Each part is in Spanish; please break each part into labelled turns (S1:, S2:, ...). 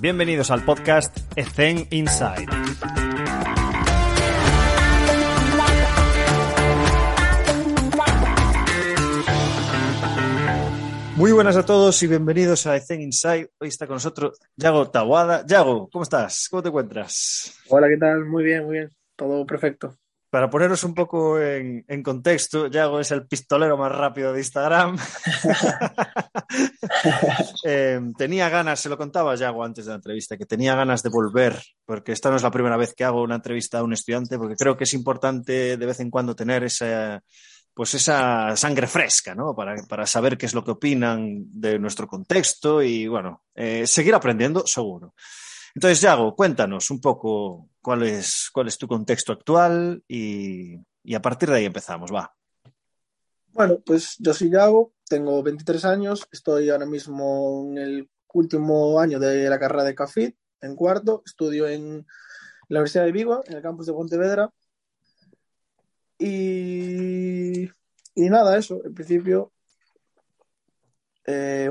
S1: Bienvenidos al podcast Ethen Inside. Muy buenas a todos y bienvenidos a Ethen Inside. Hoy está con nosotros Yago Tawada. Yago, ¿cómo estás? ¿Cómo te encuentras?
S2: Hola, ¿qué tal? Muy bien, muy bien. Todo perfecto.
S1: Para poneros un poco en, en contexto, Yago es el pistolero más rápido de Instagram. eh, tenía ganas, se lo contaba Yago antes de la entrevista, que tenía ganas de volver, porque esta no es la primera vez que hago una entrevista a un estudiante, porque creo que es importante de vez en cuando tener esa, pues esa sangre fresca, ¿no? Para, para saber qué es lo que opinan de nuestro contexto y, bueno, eh, seguir aprendiendo, seguro. Entonces, Yago, cuéntanos un poco cuál es, cuál es tu contexto actual y, a partir de ahí empezamos, va.
S2: Bueno, pues yo soy Yago, tengo 23 años, estoy ahora mismo en el último año de la carrera de CAFIT, en cuarto, estudio en la Universidad de Vigo, en el campus de Pontevedra. Y, y nada, eso, en principio, eh,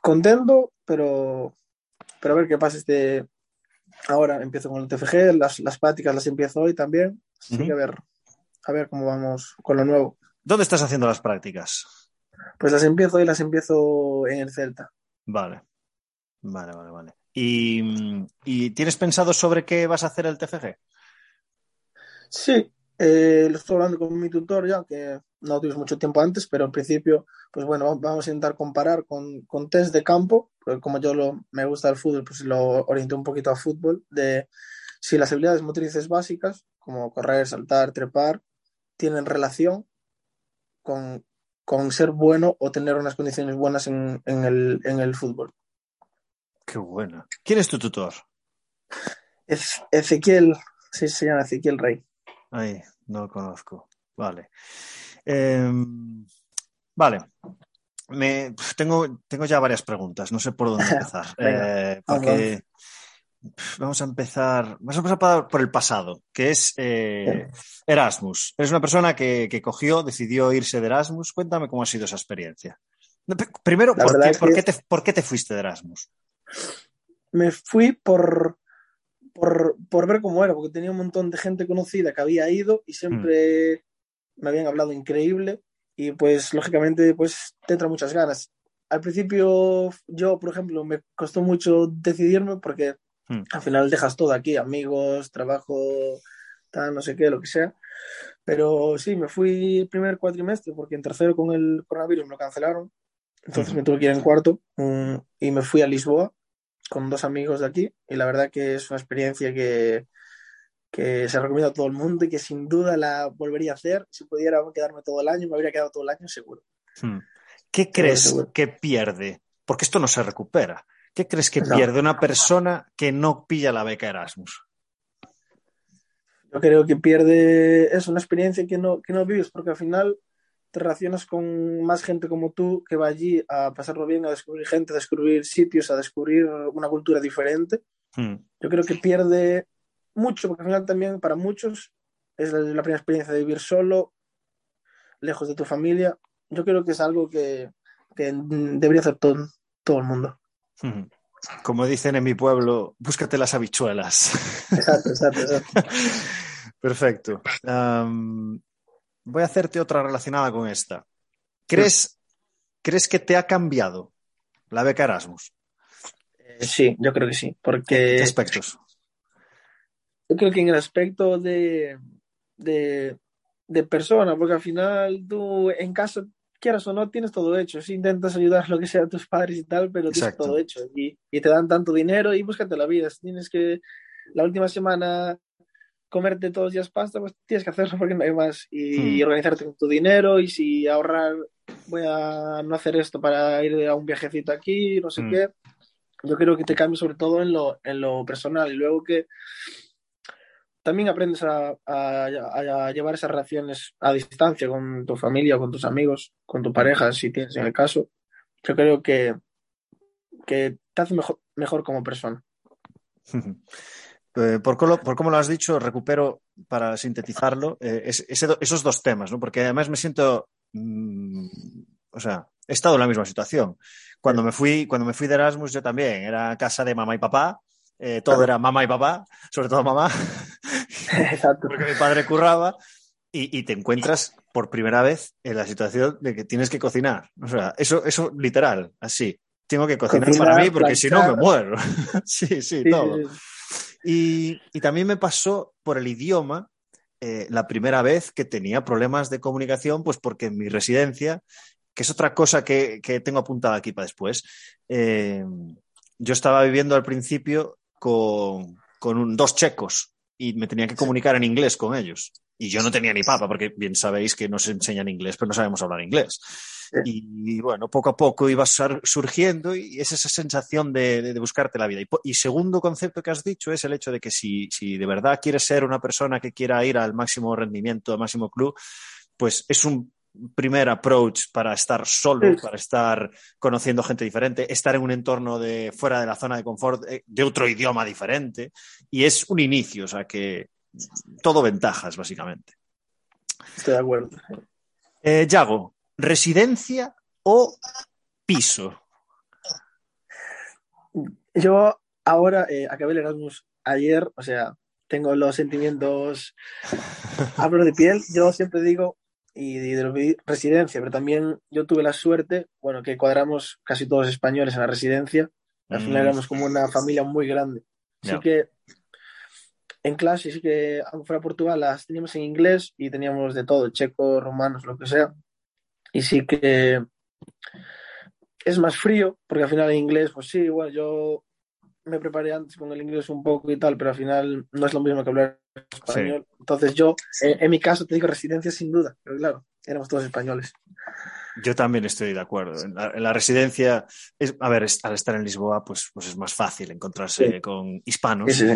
S2: contento, pero pero a ver qué pasa este ahora empiezo con el TFG, las, las prácticas las empiezo hoy también, así uh -huh. que a ver, a ver cómo vamos con lo nuevo.
S1: ¿Dónde estás haciendo las prácticas?
S2: Pues las empiezo y las empiezo en el Celta.
S1: Vale, vale, vale, vale. ¿Y, ¿Y, tienes pensado sobre qué vas a hacer el TFG?
S2: Sí, eh, lo estoy hablando con mi tutor ya, que no tuvimos mucho tiempo antes, pero en principio, pues bueno, vamos a intentar comparar con, con test de campo, porque como yo lo, me gusta el fútbol, pues lo orienté un poquito a fútbol, de si las habilidades motrices básicas, como correr, saltar, trepar, tienen relación con, con ser bueno o tener unas condiciones buenas en, en, el, en el fútbol.
S1: Qué bueno. ¿Quién es tu tutor?
S2: Ezequiel, sí, se llama Ezequiel Rey.
S1: Ay, no lo conozco. Vale. Eh, vale. Me, tengo, tengo ya varias preguntas, no sé por dónde empezar. eh, porque vamos a empezar. Vamos a empezar por el pasado, que es eh, Erasmus. Eres una persona que, que, cogió, decidió irse de Erasmus. Cuéntame cómo ha sido esa experiencia. Primero, ¿por qué, ¿por, qué te, ¿por qué, te, fuiste de Erasmus?
S2: Me fui por, por, por, ver cómo era, porque tenía un montón de gente conocida que había ido y siempre mm. Me habían hablado increíble y pues lógicamente pues te entra muchas ganas. Al principio yo, por ejemplo, me costó mucho decidirme porque mm. al final dejas todo aquí, amigos, trabajo, tal, no sé qué, lo que sea. Pero sí, me fui el primer cuatrimestre porque en tercero con el coronavirus me lo cancelaron. Entonces mm. me tuve que ir en cuarto um, y me fui a Lisboa con dos amigos de aquí y la verdad que es una experiencia que, que se recomienda a todo el mundo y que sin duda la volvería a hacer. Si pudiera quedarme todo el año, me habría quedado todo el año seguro.
S1: Hmm. ¿Qué crees seguro. que pierde? Porque esto no se recupera. ¿Qué crees que no. pierde una persona que no pilla la beca Erasmus?
S2: Yo creo que pierde es una experiencia que no, que no vives porque al final te relacionas con más gente como tú que va allí a pasarlo bien, a descubrir gente, a descubrir sitios, a descubrir una cultura diferente. Hmm. Yo creo que pierde mucho, porque al final también para muchos es la, la, primera experiencia de vivir solo, lejos de tu familia. Yo creo que es algo que, que debería hacer todo, todo el mundo.
S1: Como dicen en mi pueblo, búscate las habichuelas.
S2: Exacto, exacto, exacto.
S1: Perfecto. Um, voy a hacerte otra relacionada con esta. ¿Crees, sí. ¿Crees que te ha cambiado la beca Erasmus?
S2: Eh, sí, yo creo que sí. Porque...
S1: ¿En qué aspectos?
S2: Yo creo que en el aspecto de, de, de, persona, porque al final tú en casa, quieras o no, tienes todo hecho. Si intentas ayudar lo que sea a tus padres y tal, pero tienes todo hecho. Y, y, te dan tanto dinero y búscate la vida. Si tienes que la última semana comerte todos los días pasta, pues tienes que hacerlo porque no hay más. Y, hmm. y organizarte con tu dinero. Y si ahorrar, voy a no hacer esto para ir a un viajecito aquí, no sé hmm. qué. Yo creo que te cambia sobre todo en lo, en lo personal. Y luego que también aprendes a, a, a, llevar esas relaciones a distancia con tu familia, con tus amigos, con tu pareja, si tienes en el caso. Yo creo que, que te hace mejor, mejor como persona.
S1: Eh, por, cómo, por cómo lo has dicho, recupero para sintetizarlo eh, ese, esos dos temas, ¿no? porque además me siento, mmm, o sea, he estado en la misma situación. Cuando me fui, cuando me fui de Erasmus, yo también, era casa de mamá y papá, eh, todo era mamá y papá, sobre todo mamá,
S2: Exacto.
S1: porque mi padre curraba, y, y, te encuentras por primera vez en la situación de que tienes que cocinar. O sea, eso, eso literal, así. Tengo que cocinar, cocinar para mí porque planchar. si no me muero. sí, sí, sí, todo. Sí, y, y, también me pasó por el idioma eh, la primera vez que tenía problemas de comunicación, pues porque en mi residencia, que es otra cosa que, que tengo apuntada aquí para después, eh, yo estaba viviendo al principio con, con un, dos checos y me tenía que comunicar en inglés con ellos. Y yo no tenía ni papa, porque bien sabéis que nos enseñan inglés, pero no sabemos hablar inglés. Y, y bueno, poco a poco iba surgiendo y es esa sensación de, de, de buscarte la vida. Y, y, segundo concepto que has dicho es el hecho de que si, si de verdad quieres ser una persona que quiera ir al máximo rendimiento, al máximo club, pues es un primer approach para estar solo, sí. para estar conociendo gente diferente, estar en un entorno de fuera de la zona de confort, eh, de otro idioma diferente, y es un inicio, o sea que todo ventajas, básicamente.
S2: Estoy de acuerdo.
S1: Eh, Yago, ¿residencia o piso?
S2: Yo ahora eh, acabé el Erasmus ayer, o sea, tengo los sentimientos a de piel. Yo siempre digo, y de residencia, pero también yo tuve la suerte, bueno, que cuadramos casi todos españoles en la residencia. Al final mm. éramos como una familia muy grande. Así yeah. que en clase, sí que, aunque fuera Portugal, las teníamos en inglés y teníamos de todo, checos, romanos, lo que sea. Y sí que es más frío, porque al final en inglés, pues sí, igual yo me preparé antes con el inglés un poco y tal, pero al final no es lo mismo que hablar español. Sí. Entonces yo, eh, en mi caso, te digo residencia sin duda, pero claro, éramos todos españoles.
S1: Yo también estoy de acuerdo. En la, en la residencia, es, a ver, es, al estar en Lisboa, pues, pues es más fácil encontrarse sí. con hispanos.
S2: Sí,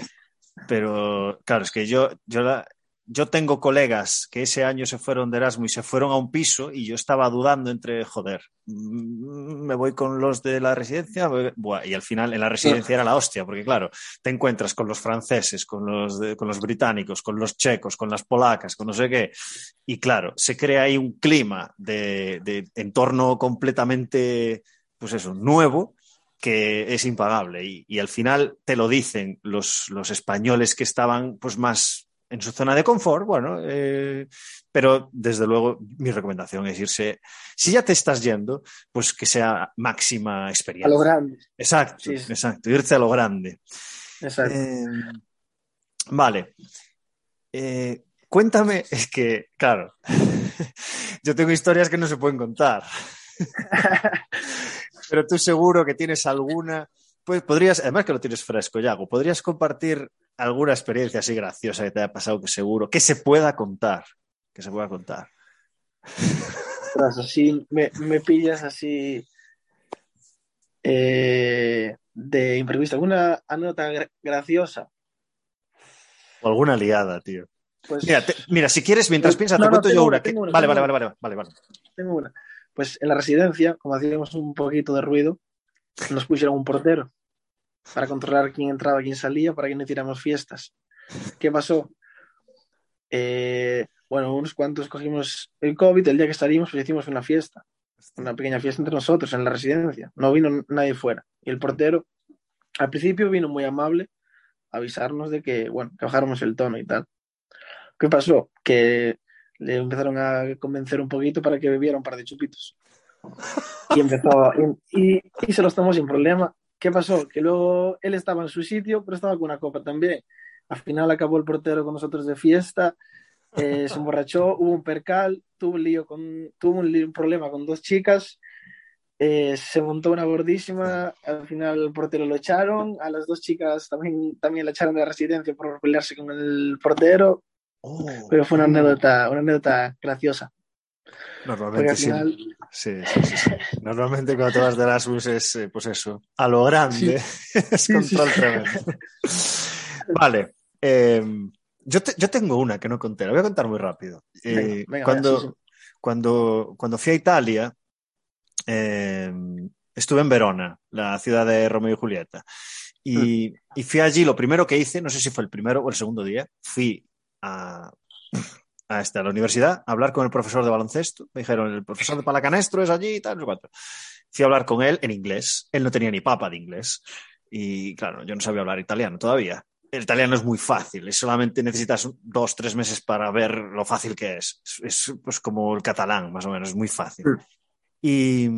S1: pero claro, es que yo, yo, la, yo tengo colegas que ese año se fueron de Erasmus y se fueron a un piso y yo estaba dudando entre, joder, mm, me voy con los de la residencia y al final en la residencia era la hostia, porque claro, te encuentras con los franceses, con los, con los británicos, con los checos, con las polacas, con no sé qué, y claro, se crea ahí un clima de, entorno completamente, pues eso, nuevo que es impagable. Y, y, al final te lo dicen los, los españoles que estaban pues más en su zona de confort, bueno, eh, pero desde luego mi recomendación es irse, si ya te estás yendo, pues que sea máxima experiencia.
S2: A lo grande.
S1: Exacto, sí, exacto, irte a lo grande.
S2: Exacto.
S1: Eh, vale. Eh, cuéntame, es que, claro, yo tengo historias que no se pueden contar. pero tú seguro que tienes alguna, pues podrías, además que lo tienes fresco, Yago, podrías compartir alguna experiencia así graciosa que te haya pasado, que seguro, que se pueda contar, que se pueda contar.
S2: Así, me, me pillas así eh, de imprevisto. ¿Alguna anécdota gra graciosa?
S1: O alguna liada, tío. Pues, mira, te, mira, si quieres, mientras pues, piensas, no, te cuento no, yo una. una, una vale, vale, vale, vale, vale, vale.
S2: Tengo una pues en la residencia, como hacíamos un poquito de ruido, nos pusieron un portero para controlar quién entraba, quién salía, para que no hiciéramos fiestas. ¿Qué pasó? Eh, bueno, unos cuantos cogimos el COVID, el día que salimos, pues hicimos una fiesta, una pequeña fiesta entre nosotros en la residencia. No vino nadie fuera. Y el portero, al principio vino muy amable a avisarnos de que, bueno, que bajáramos el tono y tal. ¿Qué pasó? Que le empezaron a convencer un poquito para que bebiera un par de chupitos. Y empezó, y, y, y, se los tomó sin problema. ¿Qué pasó? Que luego él estaba en su sitio, pero estaba con una copa también. Al final acabó el portero con nosotros de fiesta, eh, se emborrachó, hubo un percal, tuvo un lío con, tuvo un, lío, un problema con dos chicas, eh, se montó una gordísima, al final el portero lo echaron, a las dos chicas también, también la echaron de la residencia por pelearse con el portero, Oh, pero fue una anécdota, una anécdota graciosa.
S1: Normalmente final... sí. Sí, sí, sí, Normalmente cuando te vas de Erasmus es, eh, pues eso, a lo grande, es control tremendo. vale. Eh, yo, te, yo, tengo una que no conté, la voy a contar muy rápido. Eh, venga, cuando, venga, cuando, cuando fui a Italia, eh, estuve en Verona, la ciudad de Romeo y Julieta. Y, mm. y, fui allí, lo primero que hice, no sé si fue el primero o el segundo día, fui a, a, este, a la universidad a hablar con el profesor de baloncesto. Me dijeron, el profesor de palacanestro es allí y tal, no sé cuánto. Fui a hablar con él en inglés. Él no tenía ni papa de inglés. Y claro, yo no sabía hablar italiano todavía. El italiano es muy fácil, solamente necesitas dos, tres meses para ver lo fácil que es. Es, es pues como el catalán, más o menos, es muy fácil. Y,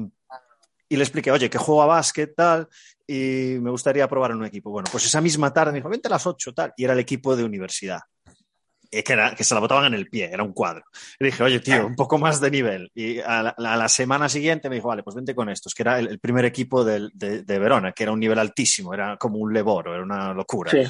S1: y le expliqué, oye, que juego a básquet, tal, y me gustaría probar en un equipo. Bueno, pues esa misma tarde me dijo, vente a las ocho, tal, y era el equipo de universidad. Que, era, que, se la botaban en el pie, era un cuadro. Y dije, oye, tío, un poco más de nivel. Y a la, a la semana siguiente me dijo, vale, pues vente con estos, que era el, el primer equipo de, de, de, Verona, que era un nivel altísimo, era como un leboro, era una locura. Sí.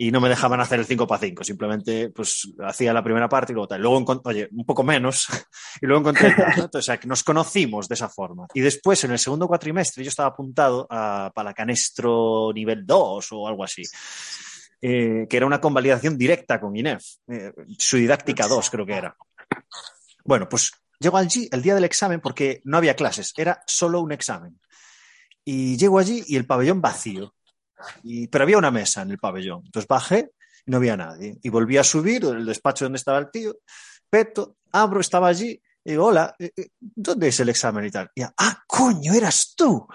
S1: Y no me dejaban hacer el 5 para 5, simplemente pues hacía la primera parte y luego tal. Luego, oye, un poco menos, y luego encontré, o sea, que nos conocimos de esa forma. Y después, en el segundo cuatrimestre, yo estaba apuntado a Palacanestro nivel 2 o algo así eh, que era una convalidación directa con INEF, eh, su didáctica 2 creo que era. Bueno, pues llego allí el día del examen porque no había clases, era solo un examen. Y llego allí y el pabellón vacío, y, pero había una mesa en el pabellón. Entonces bajé y no había nadie. Y volví a subir el despacho donde estaba el tío, peto, abro, estaba allí, y digo, hola, eh, ¿dónde es el examen y tal? Y, ah, coño, eras tú.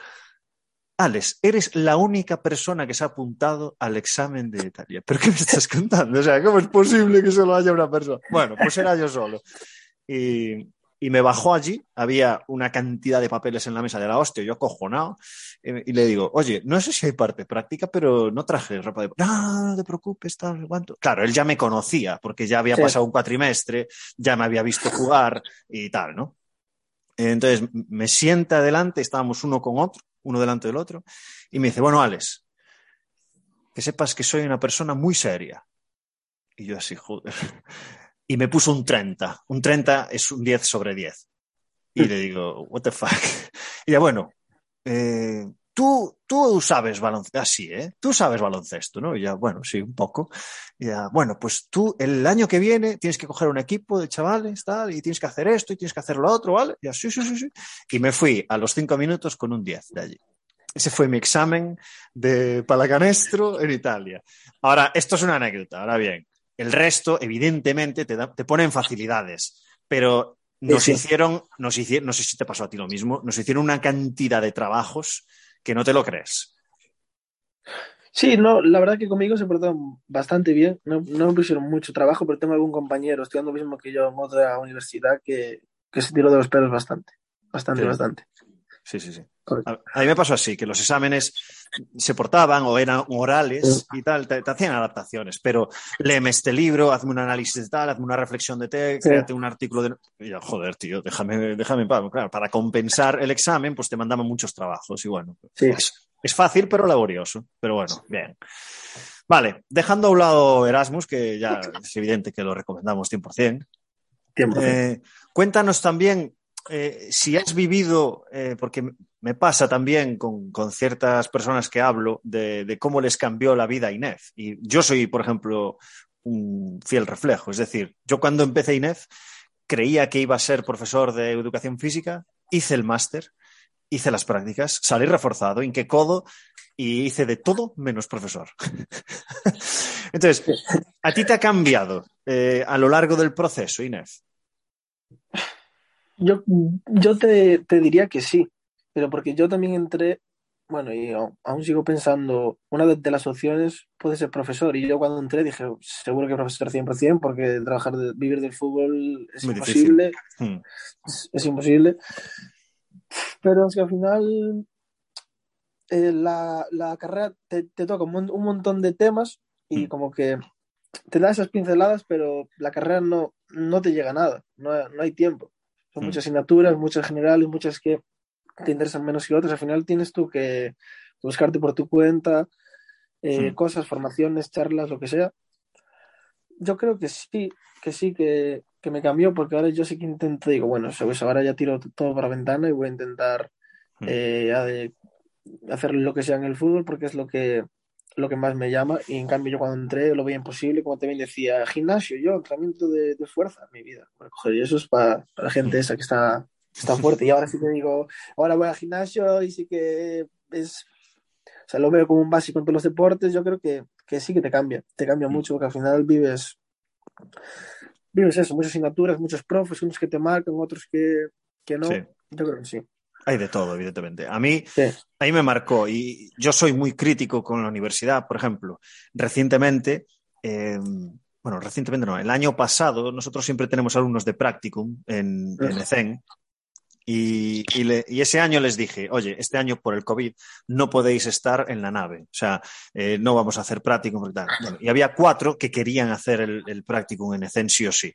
S1: Alex, eres la única persona que se ha apuntado al examen de Italia. ¿Pero qué me estás contando? O sea, ¿cómo es posible que solo haya una persona? Bueno, pues era yo solo. Y, y me bajó allí, había una cantidad de papeles en la mesa de la hostia, yo cojonado, y, y le digo, oye, no sé si hay parte práctica, pero no traje ropa de... No, no te preocupes, tal, cuánto. Claro, él ya me conocía, porque ya había sí. pasado un cuatrimestre, ya me había visto jugar y tal, ¿no? Entonces me sienta adelante, estábamos uno con otro, uno delante del otro, y me dice, bueno, Alex, que sepas que soy una persona muy seria. Y yo así, joder. Y me puso un 30. Un 30 es un 10 sobre 10. Y le digo, what the fuck. Y ya, bueno, eh, tú, tú sabes baloncesto, así, ¿eh? Tú sabes baloncesto, ¿no? Y ya, bueno, sí, un poco. Y ya, bueno, pues tú el año que viene tienes que coger un equipo de chavales, tal, y tienes que hacer esto y tienes que hacer lo otro, ¿vale? Y ya, sí, sí, sí, sí. Y me fui a los cinco minutos con un 10 de allí. Ese fue mi examen de palacanestro en Italia. Ahora, esto es una anécdota, ahora bien. El resto, evidentemente, te, da, te ponen facilidades, pero nos hicieron, nos hicieron, no sé si te pasó a ti lo mismo, nos hicieron una cantidad de trabajos que no te lo crees.
S2: Sí, no, la verdad que conmigo se portaron bastante bien. No, no me pusieron mucho trabajo, pero tengo algún compañero estudiando lo mismo que yo en otra universidad que, que se tiró de los pelos bastante. Bastante,
S1: sí.
S2: bastante.
S1: Sí, sí, sí. A, a, mí me pasó así, que los exámenes se portaban o eran orales y tal, te, te, hacían adaptaciones, pero léeme este libro, hazme un análisis de tal, hazme una reflexión de té, sí. créate un artículo de... Y yo, joder, tío, déjame, déjame. Claro, para compensar el examen, pues te mandaban muchos trabajos y bueno,
S2: sí.
S1: es, es fácil pero laborioso, pero bueno, bien. Vale, dejando a un lado Erasmus, que ya es evidente que lo recomendamos 100%. 100%. Eh, cuéntanos también eh, si has vivido, eh, porque me pasa también con, con ciertas personas que hablo de, de, cómo les cambió la vida a INEF. Y yo soy, por ejemplo, un fiel reflejo. Es decir, yo cuando empecé INEF creía que iba a ser profesor de educación física, hice el máster, hice las prácticas, salí reforzado, qué codo y hice de todo menos profesor. Entonces, ¿a ti te ha cambiado eh, a lo largo del proceso, INEF?
S2: Yo, yo te, te, diría que sí, pero porque yo también entré, bueno, y aún sigo pensando, una de, de, las opciones puede ser profesor, y yo cuando entré dije, seguro que profesor 100%, porque trabajar, de, vivir del fútbol es Muy imposible, hmm. es, es, imposible, pero es que al final eh, la, la, carrera te, te toca un, un, montón de temas y hmm. como que te da esas pinceladas, pero la carrera no, no te llega a nada, no, no hay tiempo. Son mm. muchas asignaturas, muchas generales, muchas que te interesan menos que otras. Al final tienes tú que buscarte por tu cuenta eh, cosas, formaciones, charlas, lo que sea. Yo creo que sí, que sí, que, que, me cambió, porque ahora yo sí que intento, digo, bueno, pues ahora ya tiro todo para la ventana y voy a intentar mm. eh, hacer lo que sea en el fútbol, porque es lo que, lo que más me llama. Y en cambio, yo cuando entré lo veía imposible, como también decía, gimnasio, yo, entrenamiento de, de fuerza, mi vida. Bueno, joder, y eso es para, para la gente esa que está, está fuerte. Y ahora sí te digo, ahora voy al gimnasio y sí que es. O sea, lo veo como un básico en todos los deportes. Yo creo que, que sí que te cambia. Te cambia mucho porque al final vives. vives eso, muchas asignaturas, muchos profes, unos que te marcan, otros que, que no.
S1: Sí.
S2: Yo creo que sí.
S1: Hay de todo, evidentemente. A mí,
S2: Sí.
S1: ahí me marcó y yo soy muy crítico con la universidad, por ejemplo. Recientemente, eh, bueno, recientemente no, el año pasado nosotros siempre tenemos alumnos de practicum en, en ECEN y, y, y ese año les dije, oye, este año por el COVID no podéis estar en la nave, o sea, eh, no vamos a hacer tal. Bueno, y había cuatro que querían hacer el, el practicum en ECEN sí o sí.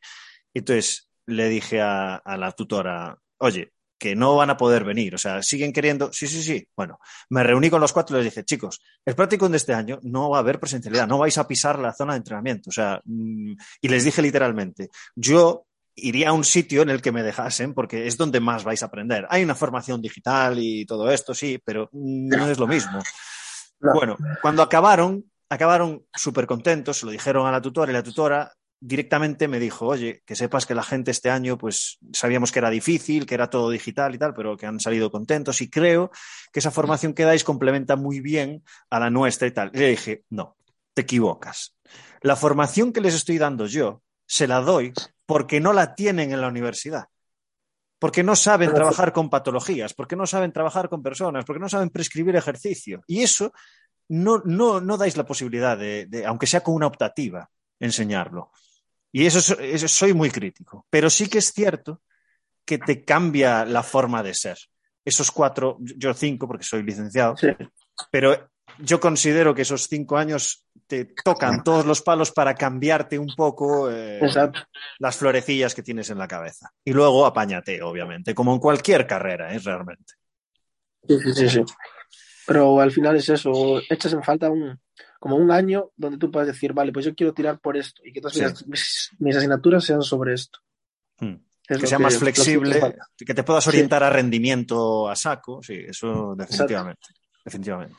S1: Entonces le dije a, a la tutora, oye, que no van a poder venir, o sea, siguen queriendo, sí, sí, sí. Bueno, me reuní con los cuatro y les dije, chicos, el practicum de este año no va a haber presencialidad, no vais a pisar la zona de entrenamiento, o sea, mm, y les dije literalmente, yo iría a un sitio en el que me dejasen porque es donde más vais a aprender. Hay una formación digital y todo esto, sí, pero no es lo mismo.
S2: No.
S1: Bueno, cuando acabaron, acabaron súper contentos, se lo dijeron a la tutora y la tutora directamente me dijo, oye, que sepas que la gente este año, pues sabíamos que era difícil, que era todo digital y tal, pero que han salido contentos y creo que esa formación que dais complementa muy bien a la nuestra y tal. Y le dije, no, te equivocas. La formación que les estoy dando yo, se la doy porque no la tienen en la universidad. Porque no saben trabajar con patologías, porque no saben trabajar con personas, porque no saben prescribir ejercicio. Y eso no, no, no dais la posibilidad de, de, aunque sea con una optativa, enseñarlo. Y eso, es- eso soy muy crítico. Pero sí que es cierto que te cambia la forma de ser. Esos cuatro, yo cinco, porque soy licenciado,
S2: Sí.
S1: pero yo considero que esos cinco años te tocan todos los palos para cambiarte un poco eh, las florecillas que tienes en la cabeza. Y luego apáñate, obviamente, como en cualquier carrera, ¿eh? realmente.
S2: Sí, sí, sí, sí. Pero al final es eso, echas en falta un, como un año donde tú puedas decir, vale, pues yo quiero tirar por esto y que todas
S1: Sí.
S2: mis, asignaturas sean sobre esto.
S1: Hmm.
S2: Es
S1: Que sea más
S2: que
S1: flexible, que te puedas
S2: Sí.
S1: orientar a rendimiento a saco, sí, eso definitivamente. Definitivamente.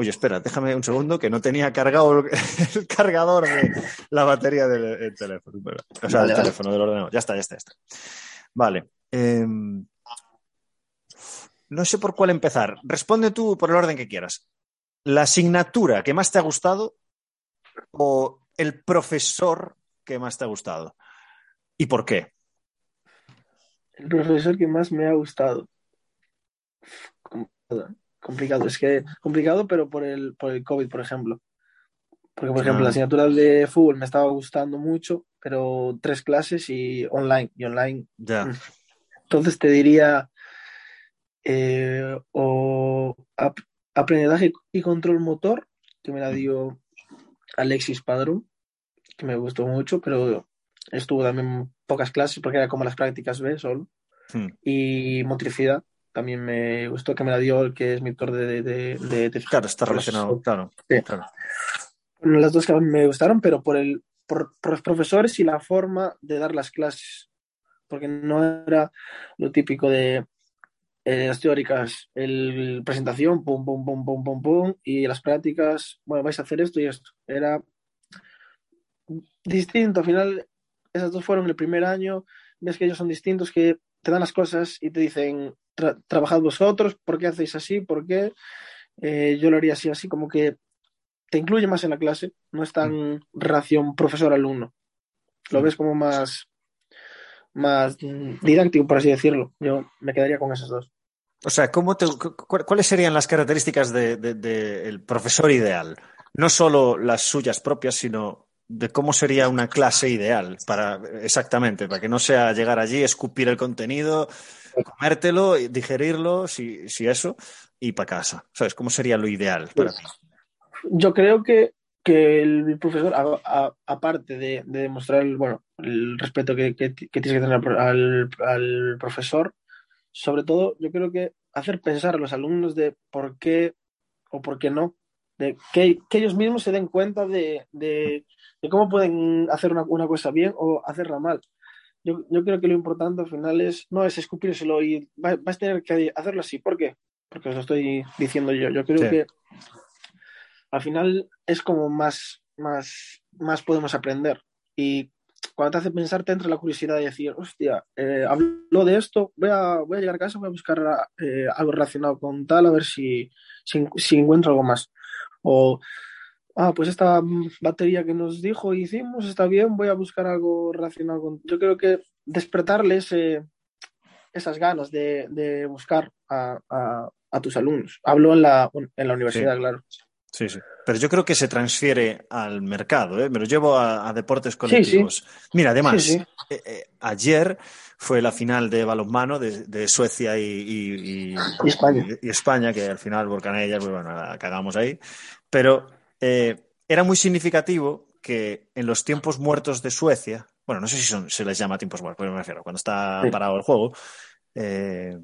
S1: Oye, espera, déjame un segundo que no tenía cargado el, el cargador de la batería del, teléfono. O sea,
S2: Vale, vale.
S1: teléfono, del ordenador. Ya está, ya está, ya está. Vale. em, no sé por cuál empezar. Responde tú por el orden que quieras. ¿La asignatura que más te ha gustado o el profesor que más te ha gustado? ¿Y por qué?
S2: El profesor que más me ha gustado. Complicado. es que complicado, pero por el, por el COVID, por ejemplo. Porque, por ejemplo,
S1: Ah.
S2: la asignatura de fútbol me estaba gustando mucho, pero tres clases y online. Y online
S1: Ya.
S2: Mm. Entonces te diría eh, o ap- aprendizaje y control motor, que me la dio Alexis Padrón, que me gustó mucho, pero estuvo también pocas clases porque era como las prácticas B solo.
S1: Hmm.
S2: Y motricidad también me gustó, que me la dio el que es mi tutor de... de, de- de-
S1: Claro, está relacionado, claro.
S2: Sí.
S1: claro.
S2: Bueno, las dos que me gustaron, pero por, el, por, por los profesores y la forma de dar las clases. Porque no era lo típico de eh, las teóricas, el presentación, pum, pum, pum, pum, pum, pum, y las prácticas, bueno, vais a hacer esto y esto. Era distinto. Al final, esas dos fueron el primer año. Ves que ellos son distintos, que te dan las cosas y te dicen, "Tra- trabajad vosotros, ¿por qué hacéis así? ¿Por qué? Eh, yo lo haría así, así como que te incluye más en la clase, no es tan relación profesor-alumno. Lo
S1: Mm.
S2: ves como más, más mm, didáctico, por así decirlo. Yo me quedaría con esas dos.
S1: O sea, ¿cómo te- cu- cu- ¿cuáles serían las características del de, de el profesor ideal? No solo las suyas propias, sino de cómo sería una clase ideal para exactamente, para que no sea llegar allí, escupir el contenido, comértelo, y digerirlo, si, si eso, y para casa. ¿Sabes? ¿Cómo sería lo ideal para ti?
S2: Yo creo que, que el profesor, aparte de, de demostrar el, bueno, el respeto que, que- que tienes que tener al al, al profesor, sobre todo, yo creo que hacer pensar a los alumnos de por qué o por qué no, de que, que ellos mismos se den cuenta de, de- de cómo pueden hacer una, una cosa bien o hacerla mal. Yo, yo creo que lo importante al final es, no es escupírselo y va- vas a tener que hacerlo así. ¿Por qué? Porque os lo estoy diciendo yo. Yo creo
S1: Sí.
S2: que al final es como más, más, más podemos aprender. Y cuando te hace pensar, te entra la curiosidad de decir, hostia, eh, hablo de esto, voy a, voy a llegar a casa, voy a buscar eh, algo relacionado con tal, a ver si, si, si encuentro algo más. O ah, pues esta batería que nos dijo y hicimos está bien, voy a buscar algo relacionado con... Yo creo que despertarles esas ganas de, de buscar a, a, a, tus alumnos. Hablo en la, en la universidad,
S1: Sí.
S2: claro.
S1: Sí, sí. Pero yo creo que se transfiere al mercado, ¿eh? Me lo llevo a, a deportes colectivos. Mira, además,
S2: Sí, sí.
S1: eh, eh, ayer fue la final de balonmano de, de Suecia y, y- y-
S2: Y España.
S1: y- y España, que al final Volcanella, pues bueno, la cagamos ahí. Pero eh, era muy significativo que en los tiempos muertos de Suecia, bueno, no sé si son- se les llama tiempos muertos, pero me refiero, cuando está
S2: Sí.
S1: parado el juego, eh,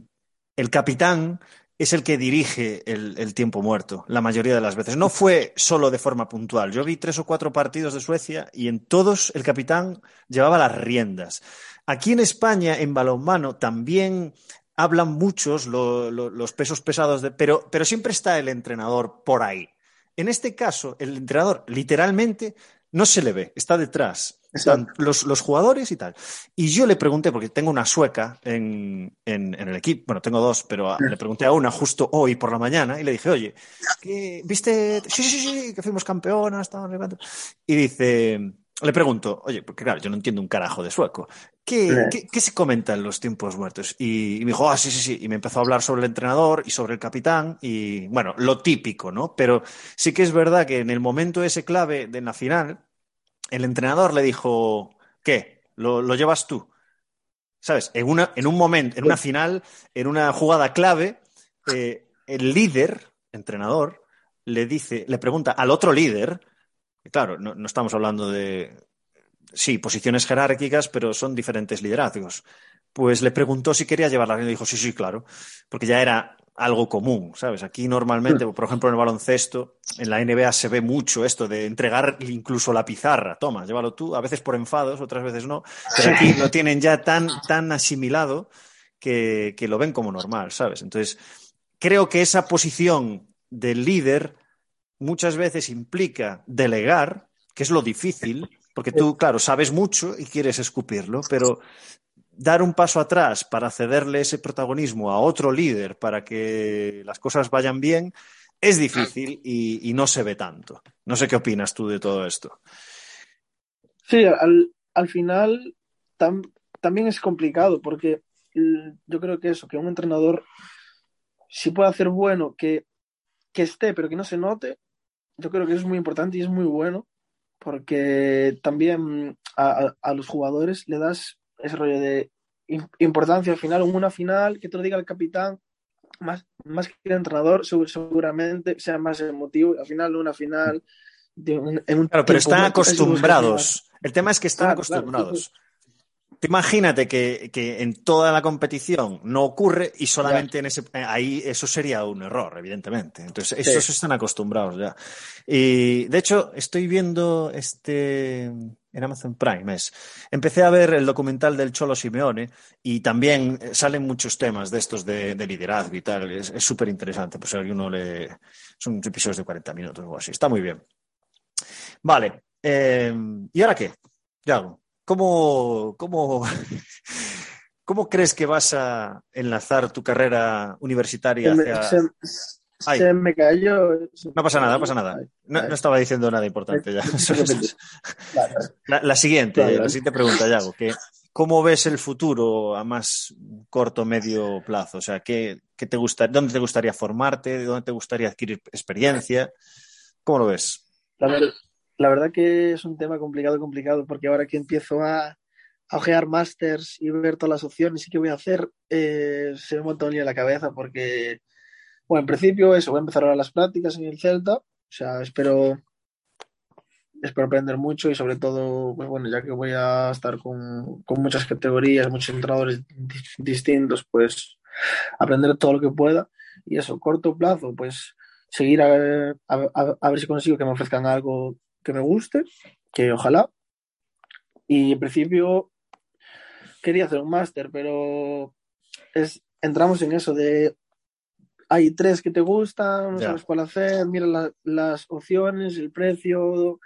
S1: el capitán es el que dirige el, el tiempo muerto la mayoría de las veces. No fue solo de forma puntual. Yo vi tres o cuatro partidos de Suecia y en todos el capitán llevaba las riendas. Aquí en España, en balonmano, también hablan muchos lo- lo- los pesos pesados, de, pero, pero siempre está el entrenador por ahí. En este caso, el entrenador literalmente no se le ve, está detrás. Están los, los jugadores y tal. Y yo le pregunté, porque tengo una sueca en, en- en el equipo, bueno, tengo dos, pero a- le pregunté a una justo hoy por la mañana y le dije, oye, ¿qué- ¿viste? Sí, sí, sí, que fuimos campeonas, tal, no sé cuánto". Y dice, le pregunto, oye, porque claro, yo no entiendo un carajo de sueco, ¿qué, qué, qué se comenta en los tiempos muertos? Y, y me dijo, ah, sí, sí, sí, y me empezó a hablar sobre el entrenador y sobre el capitán y, bueno, lo típico, ¿no? Pero sí que es verdad que en el momento ese clave de la final, el entrenador le dijo, ¿qué? ¿Lo, lo llevas tú? ¿Sabes? En, una, en un momento, en una final, en una jugada clave, eh, el líder, entrenador, le dice, le pregunta al otro líder, claro, no, no estamos hablando de, sí, posiciones jerárquicas, pero son diferentes liderazgos. Pues le preguntó si quería llevar la rienda y dijo, sí, sí, claro, porque ya era algo común, ¿sabes? Aquí normalmente, por ejemplo, en el baloncesto, en la NBA se ve mucho esto de entregar incluso la pizarra. Toma, llévalo tú, a veces por enfados, otras veces no, pero aquí lo tienen ya tan, tan asimilado que, que lo ven como normal, ¿sabes? Entonces, creo que esa posición del líder muchas veces implica delegar, que es lo difícil, porque tú, claro, sabes mucho y quieres escupirlo, pero dar un paso atrás para cederle ese protagonismo a otro líder para que las cosas vayan bien es difícil y, no se ve tanto. No sé qué opinas tú de todo esto.
S2: Sí, al, al final tam- también es complicado porque l- yo creo que eso, que un entrenador si puede hacer bueno que, que esté pero que no se note, yo creo que eso es muy importante y es muy bueno porque también a, a- a los jugadores le das ese rollo de im- importancia al final, una final, que te lo diga el capitán, más, más que el entrenador, segu- seguramente sea más emotivo. Al final, una final de un- en un
S1: Claro, pero están acostumbrados. El tema es que están
S2: Claro,
S1: acostumbrados. Imagínate que, que en toda la competición no ocurre y solamente en ese eh, ahí eso sería un error, evidentemente. Entonces,
S2: Sí.
S1: esos están acostumbrados ya. Y de hecho, estoy viendo este en Amazon Prime es. Empecé a ver el documental del Cholo Simeone y también salen muchos temas de estos de, de liderazgo y tal. Es súper interesante. Pues alguno le. Son episodios de 40 minutos o así. Está muy bien. Vale. eh, ¿Y ahora qué? Yago, ¿cómo, cómo, cómo crees que vas a enlazar tu carrera universitaria hacia...
S2: se- me cayó.
S1: No pasa nada, no pasa nada. No, estaba diciendo nada importante ya. La, la siguiente,
S2: Vale,
S1: la siguiente pregunta, Yago, que ¿cómo ves el futuro a más corto, medio plazo? O sea, ¿qué, qué te gusta, ¿dónde te gustaría formarte? ¿Dónde te gustaría adquirir experiencia? ¿Cómo lo ves?
S2: La, ver- la verdad que es un tema complicado, complicado, porque ahora que empiezo a, a ojear másters y ver todas las opciones y qué voy a hacer, eh, se me monta un lío en la cabeza porque, bueno, en principio eso, voy a empezar ahora las prácticas en el Celta, o sea, espero, espero aprender mucho y sobre todo, pues bueno, ya que voy a estar con, con muchas categorías, muchos entrenadores di- distintos, pues aprender todo lo que pueda. Y eso, corto plazo, pues seguir a- a- a ver si consigo que me ofrezcan algo que me guste, que ojalá. Y en principio quería hacer un máster, pero es, entramos en eso de hay tres que te gustan, no sabes cuál hacer, mira la- las opciones, el precio.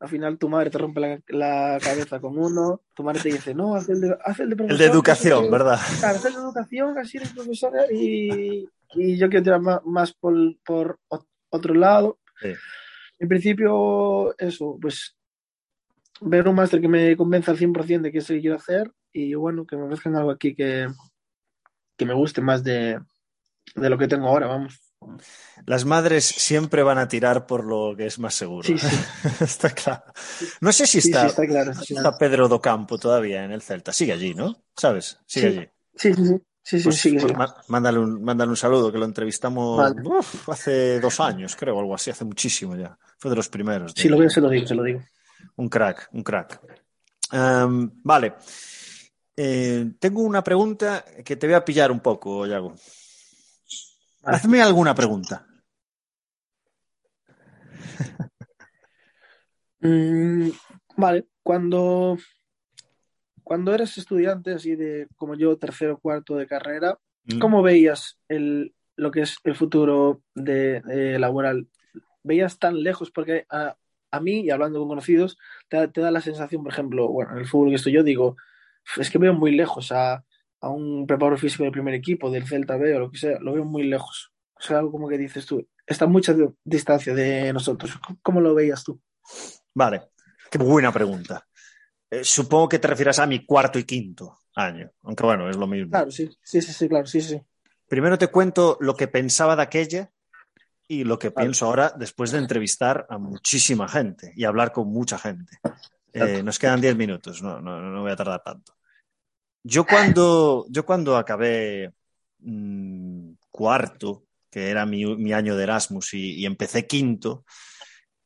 S2: Al final tu madre te rompe la, la cabeza con uno, tu madre te dice, no, haz el de, haz el de
S1: El
S2: profesor,
S1: de
S2: que
S1: educación, ¿verdad?
S2: Claro, hacer educación, así eres profesora y, y yo quiero tirar más, más por, por otro lado.
S1: Sí.
S2: En principio, eso, pues ver un máster que me convenza al 100% de que es lo que quiero hacer y bueno, que me ofrezcan algo aquí que, que me guste más de, de lo que tengo ahora, vamos.
S1: Las madres siempre van a tirar por lo que es más seguro.
S2: Sí, sí.
S1: está claro. No sé si está,
S2: sí, está claro. está
S1: Pedro Docampo todavía en el Celta. Sigue allí, ¿no? ¿Sabes? Sigue allí.
S2: Sí, sí, sí. Sí, sí,
S1: Pues,
S2: sí,
S1: pues
S2: sí.
S1: má- mándale, un, mándale un saludo, que lo entrevistamos
S2: Vale.
S1: uf, hace dos años, creo, algo así, hace muchísimo ya. Fue de los primeros.
S2: Si lo veo, se lo digo, se lo digo.
S1: Un crack, un crack. Em, vale. Eh, tengo una pregunta que te voy a pillar un poco, Yago.
S2: Vale.
S1: Hazme alguna pregunta.
S2: Mm, vale, cuando, cuando eres estudiante, así de como yo, tercero, cuarto de carrera,
S1: Mm.
S2: ¿cómo veías el, lo que es el futuro de, laboral? ¿Veías tan lejos? Porque a, a mí, y hablando con conocidos, te, da- te da la sensación, por ejemplo, bueno, en el fútbol que estoy yo, digo, es que veo muy lejos a, a un preparador físico del primer equipo, del Celta B o lo que sea, lo veo muy lejos. O sea, algo como que dices tú, está a mucha di- distancia de nosotros. ¿Cómo- ¿Cómo lo veías tú?
S1: Vale, qué buena pregunta. Eh, supongo que te refieres a mi cuarto y quinto año, aunque bueno, es lo mismo.
S2: Claro, sí, sí, sí, sí, claro, sí, sí.
S1: Primero te cuento lo que pensaba de aquella y lo que pienso ahora después de entrevistar a muchísima gente y hablar con mucha gente. Eh, nos quedan 10 minutos, no, no, no voy a tardar tanto. Yo cuando, yo cuando acabé mm, cuarto, que era mi, mi año de Erasmus, y, y empecé quinto,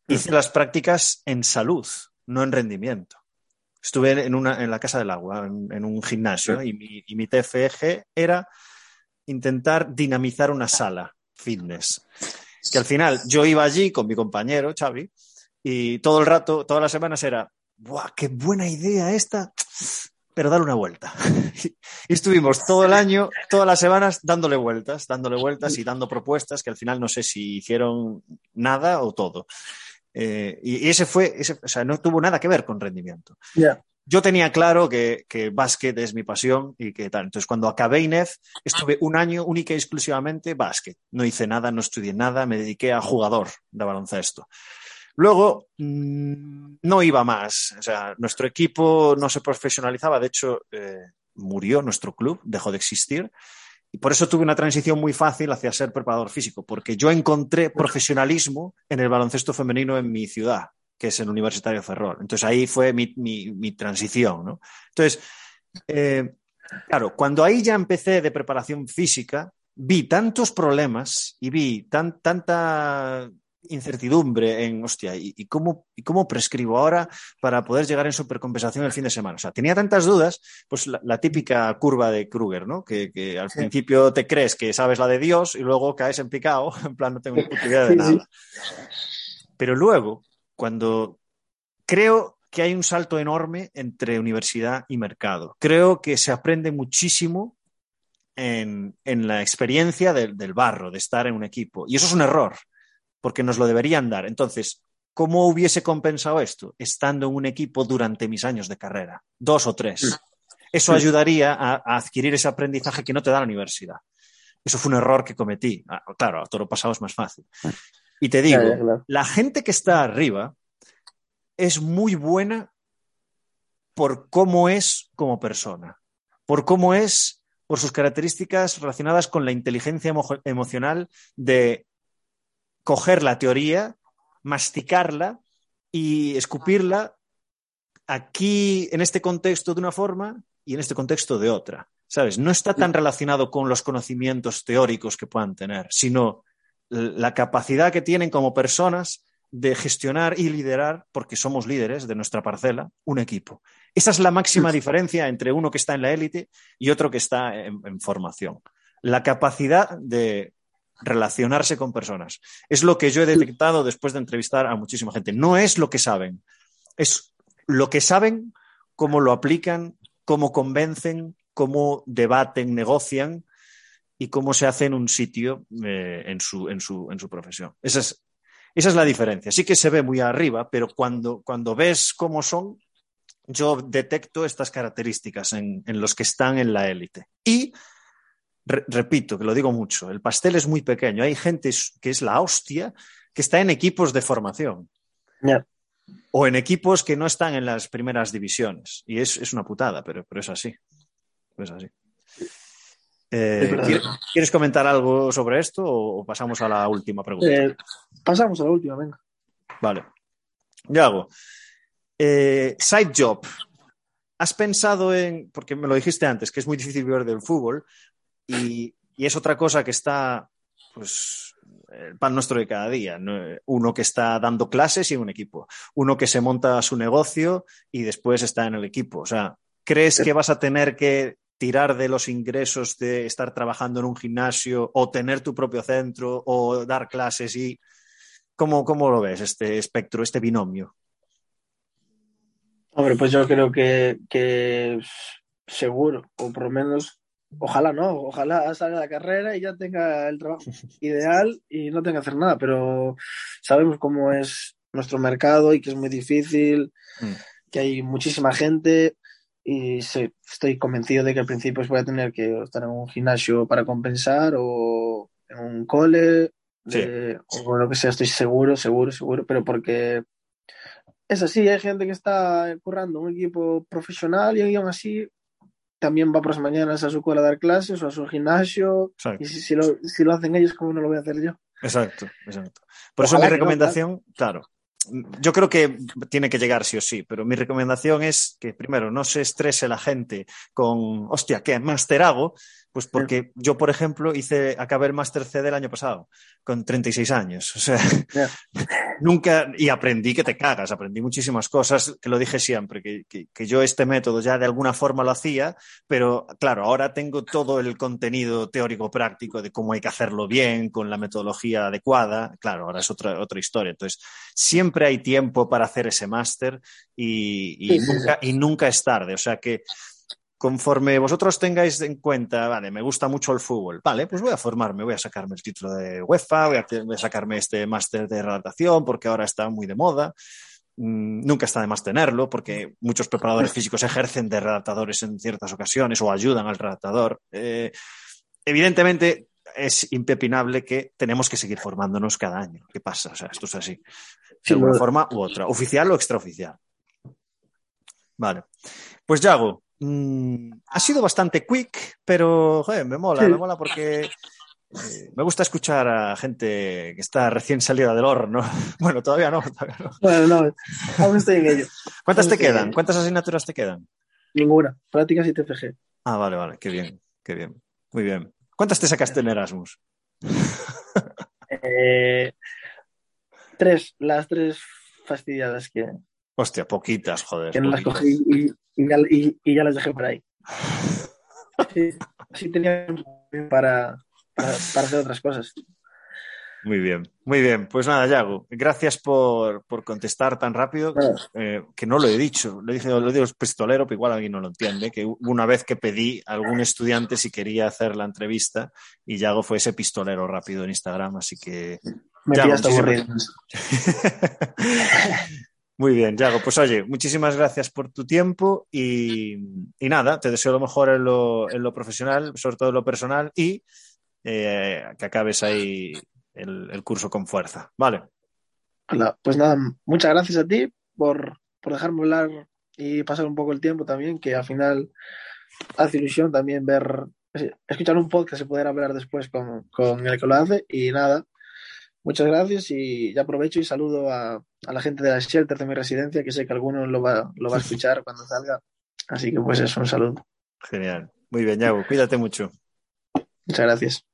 S1: hice las prácticas en salud, no en rendimiento. Estuve en, una, en la Casa del Agua, en, en un gimnasio, y mi, y mi TFG era intentar dinamizar una sala fitness. Que al final yo iba allí con mi compañero, Xavi, y todo el rato, todas las semanas era, ¡buah, qué buena idea esta! Pero dale una vuelta. y estuvimos todo el año, todas las semanas, dándole vueltas, dándole vueltas y dando propuestas que al final no sé si hicieron nada o todo. Eh, y, ese fue, ese, o sea, no tuvo nada que ver con rendimiento
S2: Ya,
S1: yo tenía claro que, que básquet es mi pasión y que tal. Entonces, cuando acabé INEF, estuve un año única y exclusivamente básquet. No hice nada, no estudié nada, me dediqué a jugador de baloncesto. Luego, mmm, no iba más. O sea, nuestro equipo no se profesionalizaba. De hecho, eh, murió nuestro club, dejó de existir. Y por eso tuve una transición muy fácil hacia ser preparador físico, porque yo encontré profesionalismo en el baloncesto femenino en mi ciudad que es el Universitario Ferrol. Entonces ahí fue mi, mi, mi transición, ¿no? Entonces, eh, claro, cuando ahí ya empecé de preparación física, vi tantos problemas y vi tan, tanta incertidumbre en, hostia, ¿y, y, cómo, ¿y cómo prescribo ahora para poder llegar en supercompensación el fin de semana? O sea, tenía tantas dudas, pues la, la típica curva de Kruger, ¿no? Que, que al sí. principio te crees que sabes la de Dios y luego caes en picado, en plan, no tengo ni puta idea de nada. Pero luego, cuando creo que hay un salto enorme entre universidad y mercado. Creo que se aprende muchísimo en, en la experiencia del, barro, de estar en un equipo. Y eso es un error, porque nos lo deberían dar. Entonces, ¿cómo hubiese compensado esto? Estando en un equipo durante mis años de carrera, dos o tres. Eso ayudaría a, a adquirir ese aprendizaje que no te da la universidad. Eso fue un error que cometí. Ah, claro, a todo pasado es más fácil. Y te digo, claro, claro. la gente que está arriba es muy buena por cómo es como persona, por cómo es, por sus características relacionadas con la inteligencia emo emocional de coger la teoría, masticarla y escupirla aquí en este contexto de una forma y en este contexto de otra. ¿Sabes? No está tan relacionado con los conocimientos teóricos que puedan tener, sino la capacidad que tienen como personas de gestionar y liderar, porque somos líderes de nuestra parcela, un equipo. Esa es la máxima diferencia entre uno que está en la élite y otro que está en, en, formación. La capacidad de relacionarse con personas. Es lo que yo he detectado después de entrevistar a muchísima gente. No es lo que saben, es lo que saben, cómo lo aplican, cómo convencen, cómo debaten, negocian y cómo se hace en un sitio eh, en, su, en, su, en su profesión. Esa es, esa es la diferencia. Sí que se ve muy arriba, pero cuando, cuando ves cómo son, yo detecto estas características en, en los que están en la élite. Y, re, repito, que lo digo mucho, el pastel es muy pequeño. Hay gente que es la hostia, que está en equipos de formación. O en equipos que no están en las primeras divisiones. Y es, es una putada, pero, pero es así. Es así. Eh. ¿quieres, quieres comentar algo sobre esto o, pasamos a la última pregunta?
S2: Eh, pasamos a la última, venga.
S1: Vale. Yago, eh, side job. ¿Has pensado en, porque me lo dijiste antes, que es muy difícil vivir del fútbol y, es otra cosa que está, pues, el pan nuestro de cada día. ¿no? Uno que está dando clases y un equipo. Uno que se monta su negocio y después está en el equipo. O sea, ¿crees que vas a tener que tirar de los ingresos de estar trabajando en un gimnasio o tener tu propio centro o dar clases y ¿Cómo, ¿Cómo, lo ves este espectro, este binomio?
S2: Hombre, pues yo creo que, que, seguro, o por lo menos, ojalá no, ojalá salga la carrera y ya tenga el trabajo ideal y no tenga que hacer nada, pero sabemos cómo es nuestro mercado y que es muy difícil,
S1: mm.
S2: que hay muchísima gente y estoy convencido de que al principio voy a tener que estar en un gimnasio para compensar o en un cole
S1: Sí.
S2: de, o lo que sea, estoy seguro, seguro, seguro, pero porque es así, hay gente que está currando un equipo profesional y aún así también va por las mañanas a su escuela a dar clases o a su gimnasio
S1: Exacto.
S2: y si, si, lo, si lo hacen ellos, ¿cómo no lo voy a hacer yo?
S1: Exacto, exacto. Por
S2: Ojalá
S1: eso mi
S2: no,
S1: recomendación, claro. Yo creo que tiene que llegar sí o sí, pero mi recomendación es que primero no se estrese la gente con, hostia, ¿qué máster hago? Pues porque yo, por ejemplo, hice, acabé el máster C del año pasado, con 36 años. O sea,
S2: Yeah.
S1: nunca, y aprendí que te cagas, aprendí muchísimas cosas, que lo dije siempre, que, que, que, yo este método ya de alguna forma lo hacía, pero claro, ahora tengo todo el contenido teórico práctico de cómo hay que hacerlo bien, con la metodología adecuada. Claro, ahora es otra, otra historia. Entonces, siempre hay tiempo para hacer ese máster y, y,
S2: Sí, sí,
S1: nunca, y nunca es tarde. O sea que conforme vosotros tengáis en cuenta, vale, me gusta mucho el fútbol, vale, pues voy a formarme, voy a sacarme el título de UEFA, voy a, voy a sacarme este máster de redactación porque ahora está muy de moda. Mm, nunca está de más tenerlo porque muchos preparadores físicos ejercen de redactadores en ciertas ocasiones o ayudan al redactador. Eh, evidentemente es impepinable que tenemos que seguir formándonos cada año. ¿Qué pasa? O sea, esto es así. De
S2: Sí, bueno.
S1: forma u otra, oficial o extraoficial. Vale. Pues Yago, mmm, ha sido bastante quick, pero joder, me mola,
S2: Sí.
S1: me mola porque eh, me gusta escuchar a gente que está recién salida del horno. Bueno, todavía no, todavía no.
S2: Bueno, no, aún estoy en ello.
S1: ¿Cuántas te quedan? ¿Cuántas asignaturas te quedan?
S2: Ninguna, prácticas y TFG.
S1: Ah, vale, vale, qué bien, qué bien. Muy bien. ¿Cuántas te sacaste en Erasmus?
S2: Eh, tres, las tres fastidiadas que,
S1: Hostia, poquitas, joder.
S2: que no las cogí y, y, ya, y- y ya las dejé por ahí. Sí, sí tenía para, para, para hacer otras cosas.
S1: Muy bien, muy bien. Pues nada, Yago, gracias por, por contestar tan rápido, eh, que no lo he dicho, lo dije, lo digo pistolero, pero igual alguien no lo entiende, que hubo una vez que pedí a algún estudiante si quería hacer la entrevista y Yago fue ese pistolero rápido en Instagram, así que
S2: Me
S1: Ya. Muy bien, Yago. Pues oye, muchísimas gracias por tu tiempo y, nada, te deseo lo mejor en lo, en lo profesional, sobre todo en lo personal y eh, que acabes ahí el, curso con fuerza. Vale.
S2: Pues nada, muchas gracias a ti por, por dejarme hablar y pasar un poco el tiempo también, que al final hace ilusión también ver, escuchar un podcast y poder hablar después con, con el que lo hace. Y nada, muchas gracias y ya aprovecho y saludo a, a la gente de la shelter de mi residencia, que sé que alguno lo va, lo va a escuchar cuando salga. Así que pues eso, un saludo.
S1: Genial. Muy bien, Yago. Cuídate mucho.
S2: Muchas gracias.